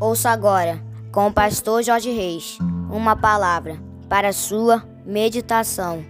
Ouça agora, com o pastor Jorge Reis, uma palavra para sua meditação.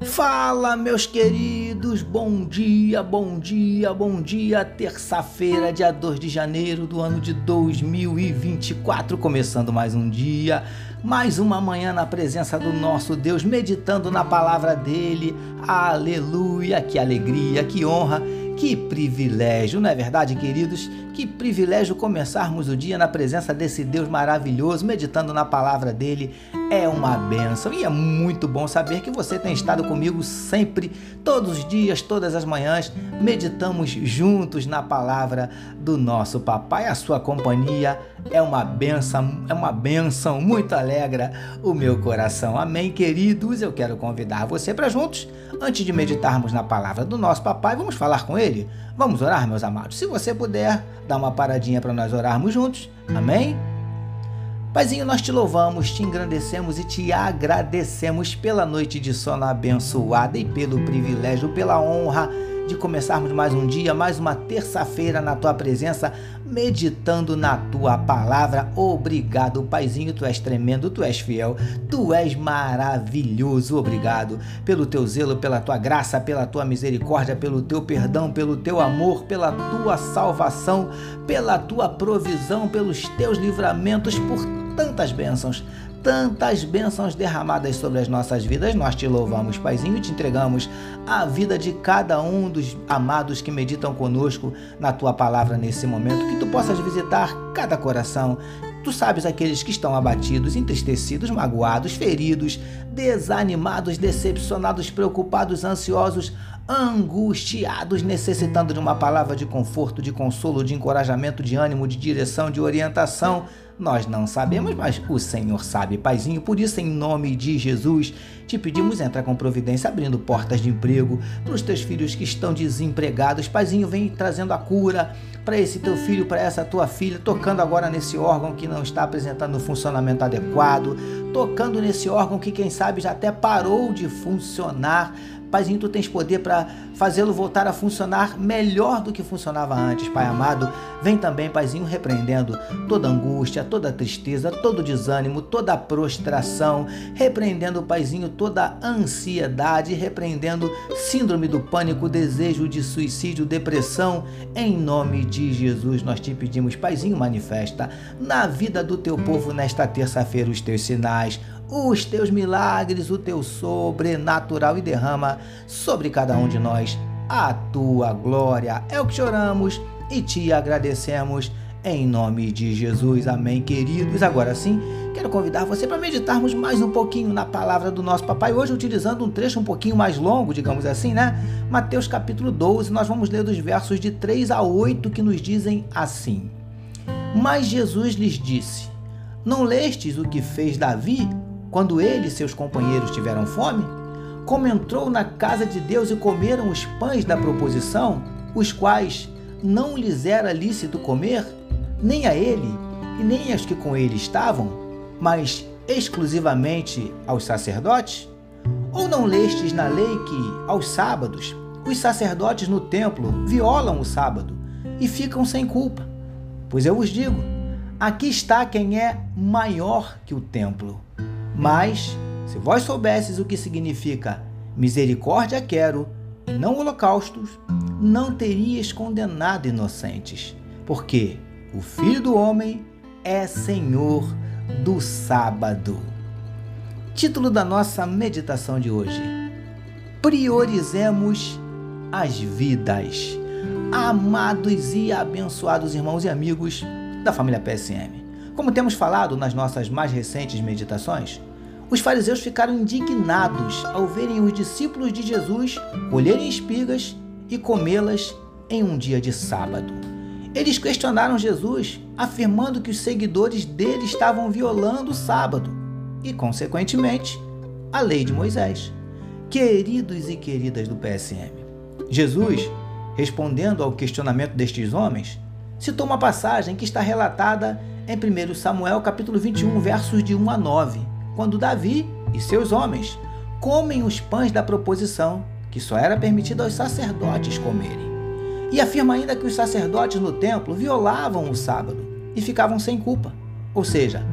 Fala, meus queridos, bom dia, bom dia, bom dia. Terça-feira, dia 2 de janeiro do ano de 2024, começando mais um dia, mais uma manhã na presença do nosso Deus, meditando na palavra dele. Aleluia, que alegria, que honra que privilégio, não é verdade, queridos? Que privilégio começarmos o dia na presença desse Deus maravilhoso, meditando na palavra dele. É uma benção e é muito bom saber que você tem estado comigo sempre, todos os dias, todas as manhãs. Meditamos juntos na palavra do nosso papai. A sua companhia é uma benção, é uma benção, muito alegra o meu coração. Amém, queridos? Eu quero convidar você para juntos, antes de meditarmos na palavra do nosso papai, vamos falar com ele. Vamos orar, meus amados? Se você puder, dá uma paradinha para nós orarmos juntos. Amém? Paizinho, nós te louvamos, te engrandecemos e te agradecemos pela noite de sono abençoada e pelo privilégio, pela honra de começarmos mais um dia, mais uma terça-feira na tua presença, meditando na tua palavra. Obrigado, Paizinho, tu és tremendo, tu és fiel, tu és maravilhoso. Obrigado pelo teu zelo, pela tua graça, pela tua misericórdia, pelo teu perdão, pelo teu amor, pela tua salvação, pela tua provisão, pelos teus livramentos, por tantas bênçãos tantas bênçãos derramadas sobre as nossas vidas. Nós te louvamos, Paizinho, e te entregamos a vida de cada um dos amados que meditam conosco na tua palavra nesse momento. Que tu possas visitar cada coração. Tu sabes aqueles que estão abatidos, entristecidos, magoados, feridos, desanimados, decepcionados, preocupados, ansiosos, angustiados, necessitando de uma palavra de conforto, de consolo, de encorajamento, de ânimo, de direção, de orientação nós não sabemos, mas o Senhor sabe, Paizinho. Por isso, em nome de Jesus, te pedimos entrar com providência, abrindo portas de emprego para os teus filhos que estão desempregados. Paizinho, vem trazendo a cura para esse teu filho, para essa tua filha, tocando agora nesse órgão que não está apresentando um funcionamento adequado, tocando nesse órgão que, quem sabe, já até parou de funcionar Paizinho, tu tens poder para fazê-lo voltar a funcionar melhor do que funcionava antes, Pai amado. Vem também, Paizinho, repreendendo toda angústia, toda tristeza, todo desânimo, toda prostração, repreendendo, Paizinho, toda ansiedade, repreendendo síndrome do pânico, desejo de suicídio, depressão. Em nome de Jesus, nós te pedimos, Paizinho, manifesta na vida do teu povo nesta terça-feira os teus sinais os teus milagres, o teu sobrenatural e derrama sobre cada um de nós a tua glória. É o que choramos e te agradecemos em nome de Jesus. Amém, queridos. Agora sim, quero convidar você para meditarmos mais um pouquinho na palavra do nosso papai, hoje utilizando um trecho um pouquinho mais longo, digamos assim, né? Mateus capítulo 12, nós vamos ler dos versos de 3 a 8 que nos dizem assim: Mas Jesus lhes disse: Não lestes o que fez Davi quando ele e seus companheiros tiveram fome, como entrou na casa de Deus e comeram os pães da proposição, os quais não lhes era lícito comer, nem a ele e nem aos que com ele estavam, mas exclusivamente aos sacerdotes? Ou não lestes na lei que, aos sábados, os sacerdotes no templo violam o sábado e ficam sem culpa? Pois eu vos digo: aqui está quem é maior que o templo. Mas, se vós soubesses o que significa misericórdia quero e não holocaustos, não terias condenado inocentes, porque o Filho do Homem é Senhor do sábado. Título da nossa meditação de hoje: Priorizemos as vidas. Amados e abençoados irmãos e amigos da família PSM. Como temos falado nas nossas mais recentes meditações, os fariseus ficaram indignados ao verem os discípulos de Jesus colherem espigas e comê-las em um dia de sábado. Eles questionaram Jesus, afirmando que os seguidores dele estavam violando o sábado e, consequentemente, a lei de Moisés. Queridos e queridas do PSM, Jesus, respondendo ao questionamento destes homens, citou uma passagem que está relatada em 1 Samuel capítulo 21, versos de 1 a 9 quando Davi e seus homens comem os pães da proposição, que só era permitido aos sacerdotes comerem. E afirma ainda que os sacerdotes no templo violavam o sábado e ficavam sem culpa, ou seja,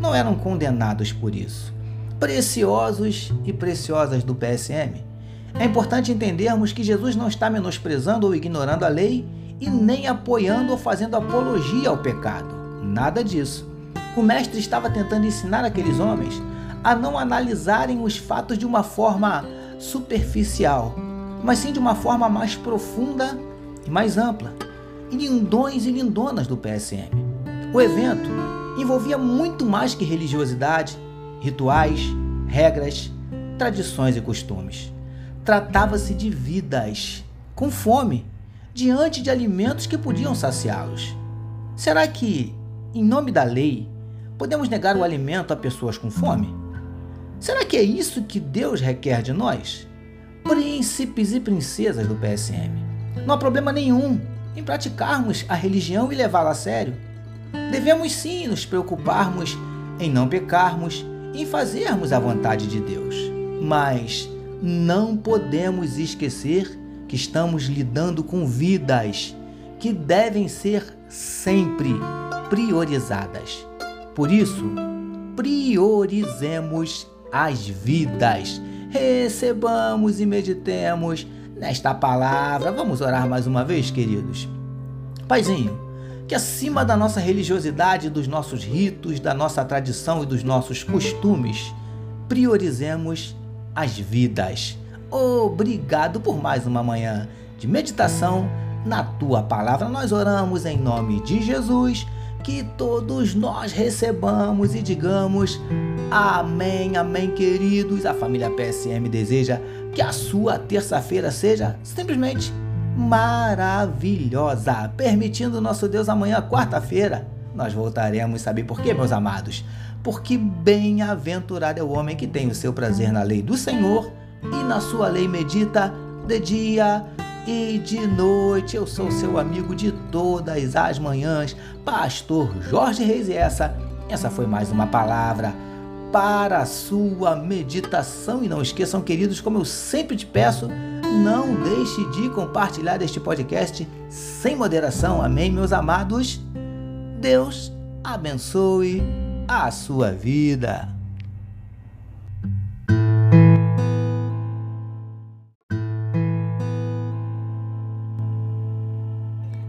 não eram condenados por isso. Preciosos e preciosas do PSM, é importante entendermos que Jesus não está menosprezando ou ignorando a lei e nem apoiando ou fazendo apologia ao pecado. Nada disso. O Mestre estava tentando ensinar aqueles homens a não analisarem os fatos de uma forma superficial, mas sim de uma forma mais profunda e mais ampla. E lindões e lindonas do PSM. O evento envolvia muito mais que religiosidade, rituais, regras, tradições e costumes. Tratava-se de vidas com fome diante de alimentos que podiam saciá-los. Será que, em nome da lei, podemos negar o alimento a pessoas com fome? Será que é isso que Deus requer de nós? Príncipes e princesas do PSM. Não há problema nenhum em praticarmos a religião e levá-la a sério. Devemos sim nos preocuparmos em não pecarmos em fazermos a vontade de Deus. Mas não podemos esquecer que estamos lidando com vidas que devem ser sempre priorizadas. Por isso, priorizemos as vidas. Recebamos e meditemos nesta palavra. Vamos orar mais uma vez, queridos. Paizinho, que acima da nossa religiosidade, dos nossos ritos, da nossa tradição e dos nossos costumes, priorizemos as vidas. Obrigado por mais uma manhã de meditação na tua palavra. Nós oramos em nome de Jesus que todos nós recebamos e digamos amém, amém, queridos. A família PSM deseja que a sua terça-feira seja simplesmente maravilhosa. Permitindo nosso Deus amanhã, quarta-feira, nós voltaremos. Saber por quê, meus amados? Porque bem-aventurado é o homem que tem o seu prazer na lei do Senhor e na sua lei medita de dia e de noite. Eu sou seu amigo de todas as manhãs, Pastor Jorge Reis. E essa, essa foi mais uma palavra para a sua meditação. E não esqueçam, queridos, como eu sempre te peço, não deixe de compartilhar este podcast sem moderação. Amém, meus amados? Deus abençoe a sua vida.